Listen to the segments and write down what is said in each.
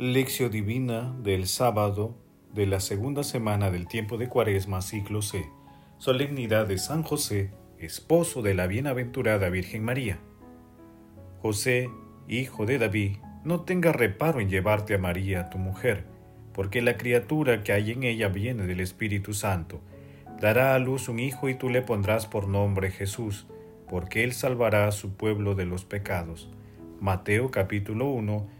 Lección Divina del sábado de la segunda semana del tiempo de Cuaresma, ciclo C. Solemnidad de San José, esposo de la bienaventurada Virgen María. José, hijo de David, no tenga reparo en llevarte a María, tu mujer, porque la criatura que hay en ella viene del Espíritu Santo. Dará a luz un hijo y tú le pondrás por nombre Jesús, porque él salvará a su pueblo de los pecados. Mateo capítulo 1,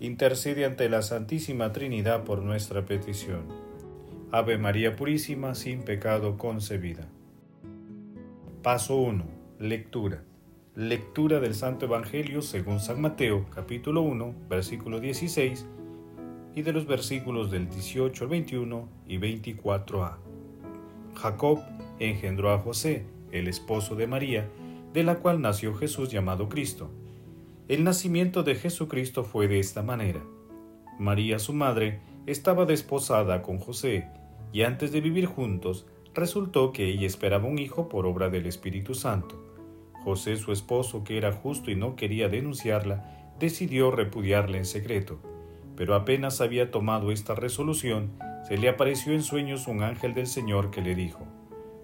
intercede ante la Santísima Trinidad por nuestra petición. Ave María Purísima, sin pecado concebida. Paso 1. Lectura. Lectura del Santo Evangelio según San Mateo, capítulo 1, versículo 16, y de los versículos del 18 al 21 y 24a. Jacob engendró a José, el esposo de María, de la cual nació Jesús llamado Cristo. El nacimiento de Jesucristo fue de esta manera. María, su madre, estaba desposada con José, y antes de vivir juntos, resultó que ella esperaba un hijo por obra del Espíritu Santo. José, su esposo, que era justo y no quería denunciarla, decidió repudiarla en secreto. Pero apenas había tomado esta resolución, se le apareció en sueños un ángel del Señor que le dijo,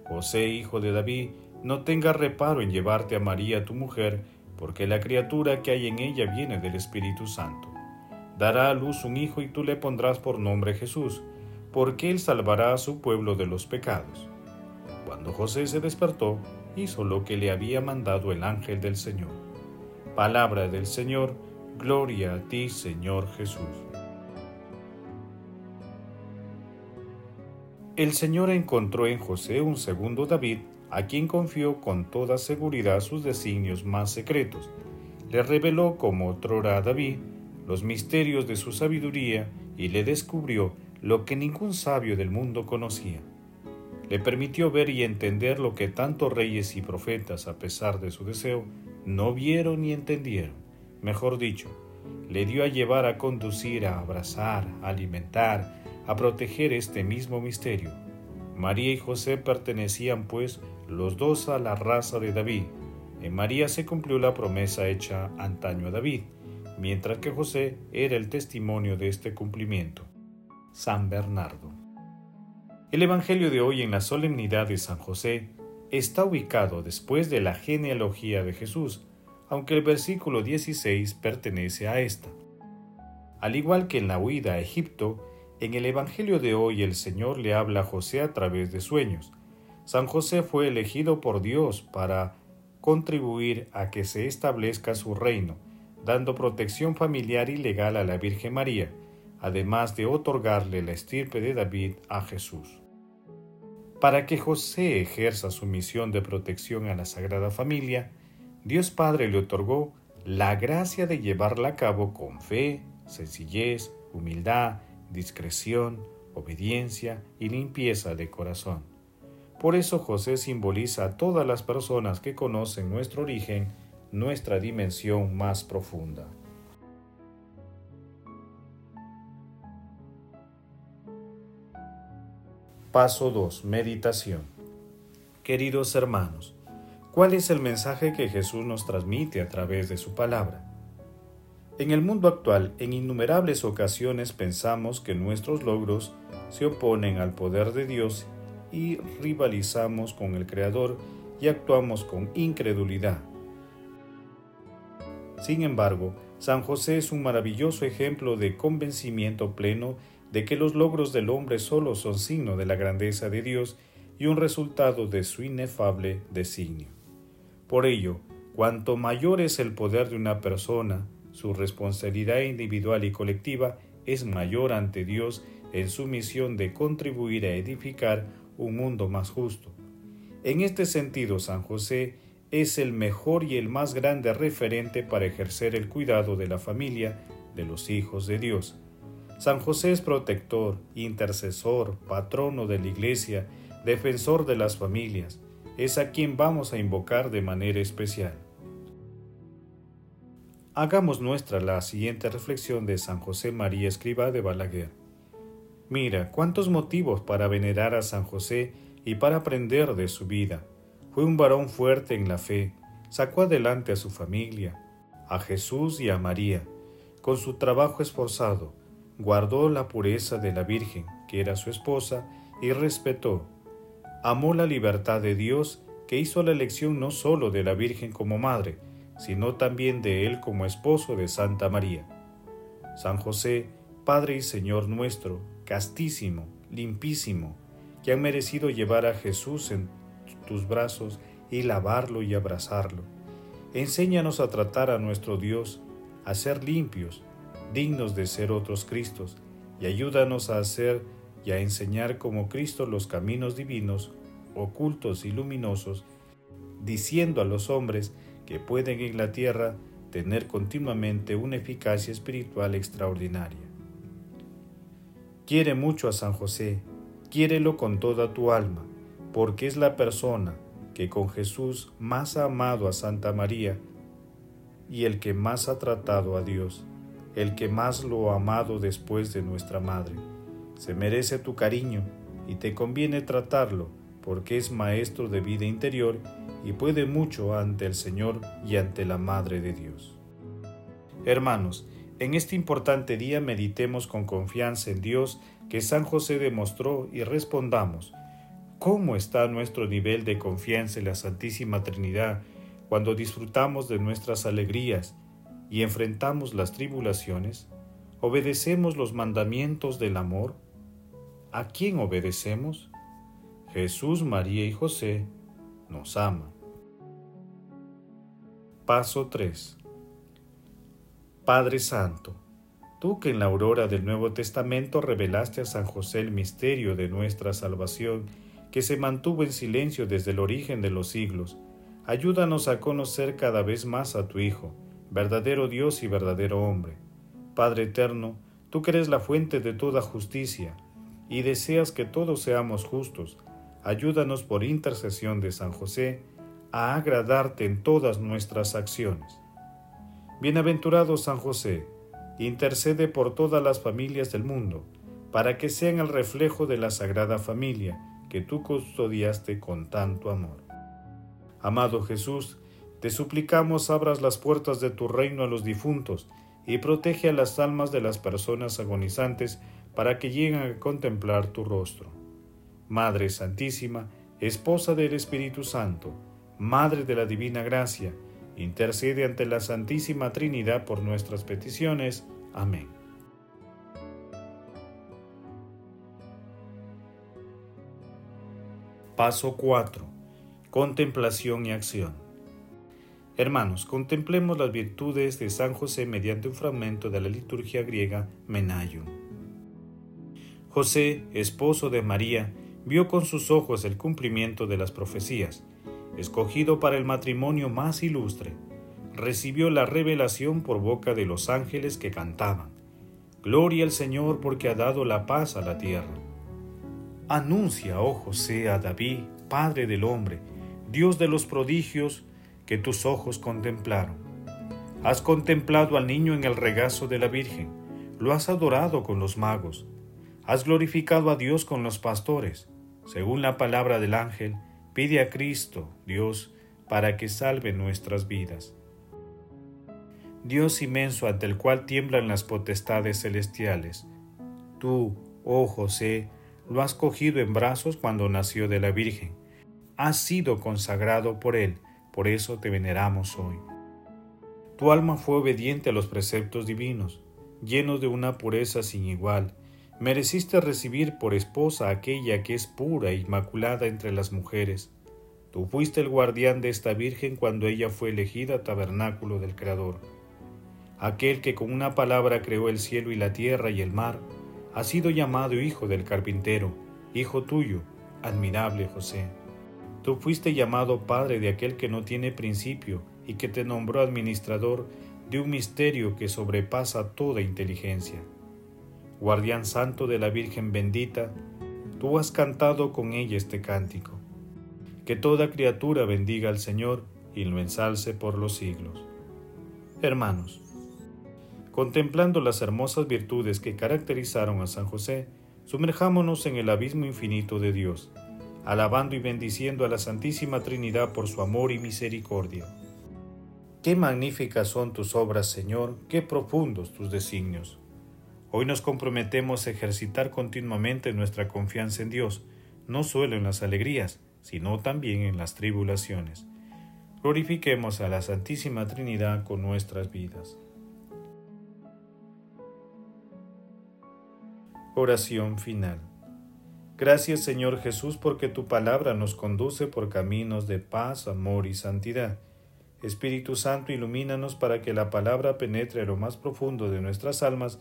José, hijo de David, no tengas reparo en llevarte a María tu mujer, porque la criatura que hay en ella viene del Espíritu Santo. Dará a luz un hijo y tú le pondrás por nombre Jesús, porque él salvará a su pueblo de los pecados. Cuando José se despertó, hizo lo que le había mandado el ángel del Señor. Palabra del Señor, gloria a ti, Señor Jesús. El Señor encontró en José un segundo David, a quien confió con toda seguridad sus designios más secretos. Le reveló como otrora a David los misterios de su sabiduría y le descubrió lo que ningún sabio del mundo conocía. Le permitió ver y entender lo que tantos reyes y profetas, a pesar de su deseo, no vieron ni entendieron. Mejor dicho, le dio a llevar a conducir, a abrazar, a alimentar, a proteger este mismo misterio. María y José pertenecían, pues, los dos a la raza de David. En María se cumplió la promesa hecha antaño a David, mientras que José era el testimonio de este cumplimiento. San Bernardo. El Evangelio de hoy en la solemnidad de San José está ubicado después de la genealogía de Jesús, aunque el versículo 16 pertenece a esta. Al igual que en la huida a Egipto, en el Evangelio de hoy el Señor le habla a José a través de sueños, San José fue elegido por Dios para contribuir a que se establezca su reino, dando protección familiar y legal a la Virgen María, además de otorgarle la estirpe de David a Jesús. Para que José ejerza su misión de protección a la Sagrada Familia, Dios Padre le otorgó la gracia de llevarla a cabo con fe, sencillez, humildad, discreción, obediencia y limpieza de corazón. Por eso José simboliza a todas las personas que conocen nuestro origen, nuestra dimensión más profunda. Paso 2. Meditación. Queridos hermanos, ¿cuál es el mensaje que Jesús nos transmite a través de su palabra? En el mundo actual, en innumerables ocasiones pensamos que nuestros logros se oponen al poder de Dios y rivalizamos con el Creador y actuamos con incredulidad. Sin embargo, San José es un maravilloso ejemplo de convencimiento pleno de que los logros del hombre solo son signo de la grandeza de Dios y un resultado de su inefable designio. Por ello, cuanto mayor es el poder de una persona, su responsabilidad individual y colectiva es mayor ante Dios en su misión de contribuir a edificar un mundo más justo. En este sentido, San José es el mejor y el más grande referente para ejercer el cuidado de la familia de los hijos de Dios. San José es protector, intercesor, patrono de la Iglesia, defensor de las familias. Es a quien vamos a invocar de manera especial. Hagamos nuestra la siguiente reflexión de San José María Escriba de Balaguer. Mira, cuántos motivos para venerar a San José y para aprender de su vida. Fue un varón fuerte en la fe, sacó adelante a su familia, a Jesús y a María. Con su trabajo esforzado, guardó la pureza de la Virgen, que era su esposa, y respetó. Amó la libertad de Dios, que hizo la elección no sólo de la Virgen como madre, sino también de él como esposo de Santa María. San José, Padre y Señor nuestro, castísimo, limpísimo, que han merecido llevar a Jesús en tus brazos y lavarlo y abrazarlo. Enséñanos a tratar a nuestro Dios, a ser limpios, dignos de ser otros Cristos, y ayúdanos a hacer y a enseñar como Cristo los caminos divinos, ocultos y luminosos, diciendo a los hombres que pueden en la tierra tener continuamente una eficacia espiritual extraordinaria. Quiere mucho a San José, quiérelo con toda tu alma, porque es la persona que con Jesús más ha amado a Santa María y el que más ha tratado a Dios, el que más lo ha amado después de nuestra Madre. Se merece tu cariño y te conviene tratarlo porque es maestro de vida interior y puede mucho ante el Señor y ante la Madre de Dios. Hermanos, en este importante día meditemos con confianza en Dios que San José demostró y respondamos, ¿cómo está nuestro nivel de confianza en la Santísima Trinidad cuando disfrutamos de nuestras alegrías y enfrentamos las tribulaciones? ¿Obedecemos los mandamientos del amor? ¿A quién obedecemos? Jesús, María y José nos ama. Paso 3. Padre Santo, Tú que en la aurora del Nuevo Testamento revelaste a San José el misterio de nuestra salvación, que se mantuvo en silencio desde el origen de los siglos, ayúdanos a conocer cada vez más a tu Hijo, verdadero Dios y verdadero hombre. Padre eterno, tú que eres la fuente de toda justicia, y deseas que todos seamos justos, ayúdanos por intercesión de San José a agradarte en todas nuestras acciones. Bienaventurado San José, intercede por todas las familias del mundo, para que sean el reflejo de la Sagrada Familia que tú custodiaste con tanto amor. Amado Jesús, te suplicamos abras las puertas de tu reino a los difuntos y protege a las almas de las personas agonizantes para que lleguen a contemplar tu rostro. Madre Santísima, Esposa del Espíritu Santo, Madre de la Divina Gracia, intercede ante la Santísima Trinidad por nuestras peticiones. Amén. Paso 4. Contemplación y acción. Hermanos, contemplemos las virtudes de San José mediante un fragmento de la liturgia griega Menaion. José, esposo de María, vio con sus ojos el cumplimiento de las profecías escogido para el matrimonio más ilustre, recibió la revelación por boca de los ángeles que cantaban. Gloria al Señor porque ha dado la paz a la tierra. Anuncia, oh José, a David, Padre del hombre, Dios de los prodigios que tus ojos contemplaron. Has contemplado al niño en el regazo de la Virgen, lo has adorado con los magos, has glorificado a Dios con los pastores, según la palabra del ángel, Pide a Cristo, Dios, para que salve nuestras vidas. Dios inmenso ante el cual tiemblan las potestades celestiales, tú, oh José, lo has cogido en brazos cuando nació de la Virgen. Has sido consagrado por Él, por eso te veneramos hoy. Tu alma fue obediente a los preceptos divinos, lleno de una pureza sin igual, mereciste recibir por esposa aquella que es pura e inmaculada entre las mujeres. Tú fuiste el guardián de esta Virgen cuando ella fue elegida tabernáculo del Creador. Aquel que con una palabra creó el cielo y la tierra y el mar, ha sido llamado hijo del carpintero, hijo tuyo, admirable José. Tú fuiste llamado padre de aquel que no tiene principio y que te nombró administrador de un misterio que sobrepasa toda inteligencia guardián santo de la Virgen bendita, tú has cantado con ella este cántico. Que toda criatura bendiga al Señor y lo ensalce por los siglos. Hermanos, contemplando las hermosas virtudes que caracterizaron a San José, sumerjámonos en el abismo infinito de Dios, alabando y bendiciendo a la Santísima Trinidad por su amor y misericordia. Qué magníficas son tus obras, Señor, qué profundos tus designios. Hoy nos comprometemos a ejercitar continuamente nuestra confianza en Dios, no solo en las alegrías, sino también en las tribulaciones. Glorifiquemos a la Santísima Trinidad con nuestras vidas. Oración final. Gracias Señor Jesús porque tu palabra nos conduce por caminos de paz, amor y santidad. Espíritu Santo, ilumínanos para que la palabra penetre lo más profundo de nuestras almas